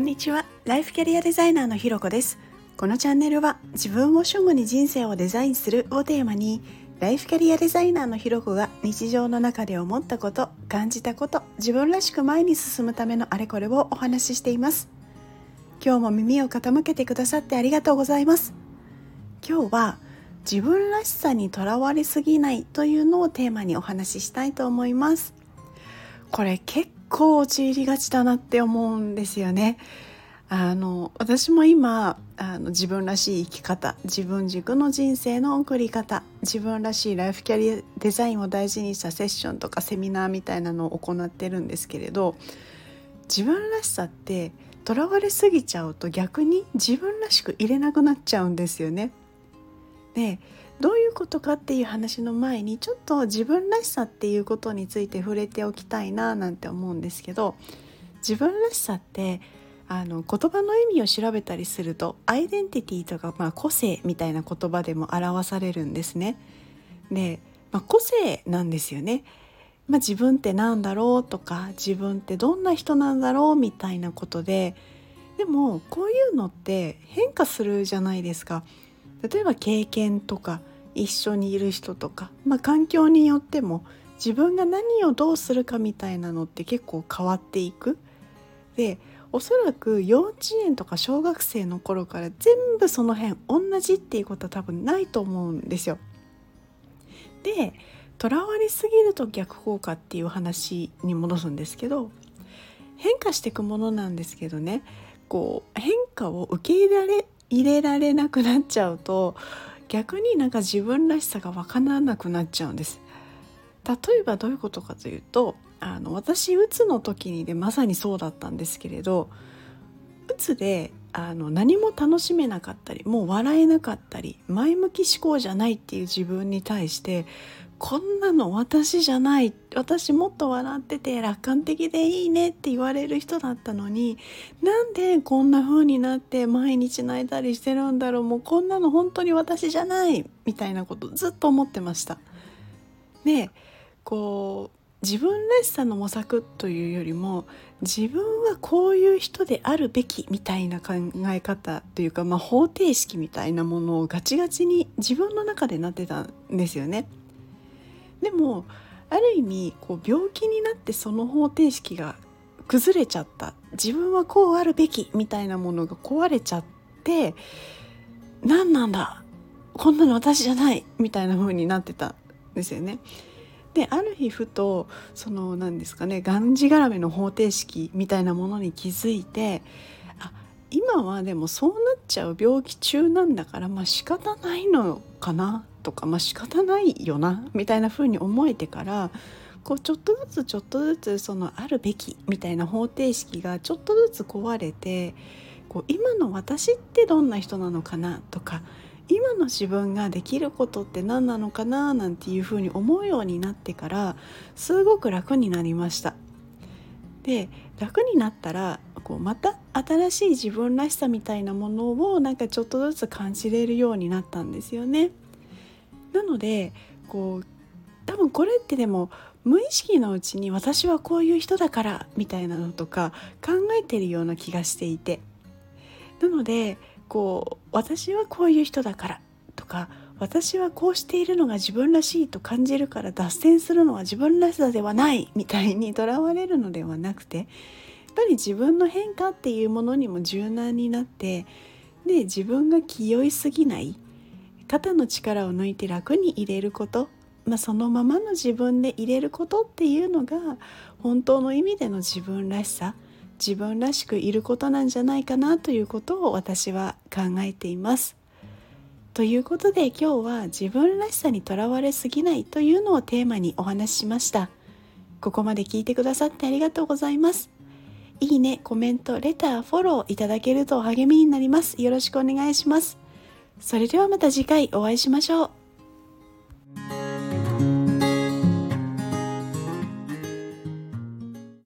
んにちは。ライフキャリアデザイナーのひろこです。このチャンネルは自分を主語に人生をデザインするをテーマにライフキャリアデザイナーのひろこが日常の中で思ったこと感じたこと自分らしく前に進むためのあれこれをお話ししています。今日も耳を傾けてくださってありがとうございます。今日は自分らしさにとらわれすぎないというのをテーマにお話ししたいと思います。これ結構陥りがちだなって思うんですよね。あの私も今あの自分らしい生き方自分軸の人生の送り方自分らしいライフキャリアデザインを大事にしたセッションとかセミナーみたいなのを行ってるんですけれど自分らしさってとらわれすぎちゃうと逆に自分らしく入れなくなっちゃうんですよね。でどういうことかっていう話の前にちょっと自分らしさっていうことについて触れておきたいななんて思うんですけど自分らしさってあの言葉の意味を調べたりするとアイデンティティとか、まあ、個性みたいな言葉でも表されるんですね。で、まあ、個性なんですよね。まあ、自分って何だろうとか自分ってどんな人なんだろうみたいなことででもこういうのって変化するじゃないですか。例えば経験とか一緒にいる人とか、まあ、環境によっても自分が何をどうするかみたいなのって結構変わっていく。でおそらく幼稚園とか小学生の頃から全部その辺同じっていうことは多分ないと思うんですよ。でとらわれすぎると逆効果っていう話に戻すんですけど変化していくものなんですけどねこう変化を受け入れられ入れられなくなっちゃうと逆になんか自分らしさが分からなくなっちゃうんです。例えばどういうことかというとあの私うつの時にでまさにそうだったんですけれどうつであの何も楽しめなかったりもう笑えなかったり前向き思考じゃないっていう自分に対してこんなの私じゃない私もっと笑ってて楽観的でいいねって言われる人だったのになんでこんな風になって毎日泣いたりしてるんだろうもうこんなの本当に私じゃないみたいなことずっと思ってました。でこう自分らしさの模索というよりも自分はこういう人であるべきみたいな考え方というか、まあ、方程式みたいなものをガチガチに自分の中でなってたんですよね。でもある意味こう病気になってその方程式が崩れちゃった。自分はこうあるべきみたいなものが壊れちゃって何なんだ？こんなの私じゃない！みたいな風になってたんですよね。である日ふとその何ですかねがんじがらめの方程式みたいなものに気づいて今はでもそうなっちゃう病気中なんだからまあ仕方ないのかなとかまあ仕方ないよなみたいな風に思えてからこうちょっとずつちょっとずつそのあるべきみたいな方程式がちょっとずつ壊れてこう今の私ってどんな人なのかなとか今の自分ができることって何なのかななんていうふうに思うようになってからすごく楽になりました。で楽になったらこうまた新しい自分らしさみたいなものをなんかちょっとずつ感じれるようになったんですよね。なのでこう多分これってでも無意識のうちに私はこういう人だからみたいなのとか考えてるような気がしていてなのでこう私はこういう人だからとか私はこうしているのが自分らしいと感じるから脱線するのは自分らしさではないみたいにとらわれるのではなくて やっぱり自分の変化っていうものにも柔軟になってで自分が気負いすぎない肩の力を抜いて楽に入れること、まあ、そのままの自分で入れることっていうのが本当の意味での自分らしさ自分らしくいることなんじゃないかなということを私は考えています。ということで今日は自分らしさにとらわれすぎないというのをテーマにお話ししました。ここまで聞いてくださってありがとうございます。いいね、コメント、レター、フォローいただけると励みになります。よろしくお願いします。それではまた次回お会いしましょう。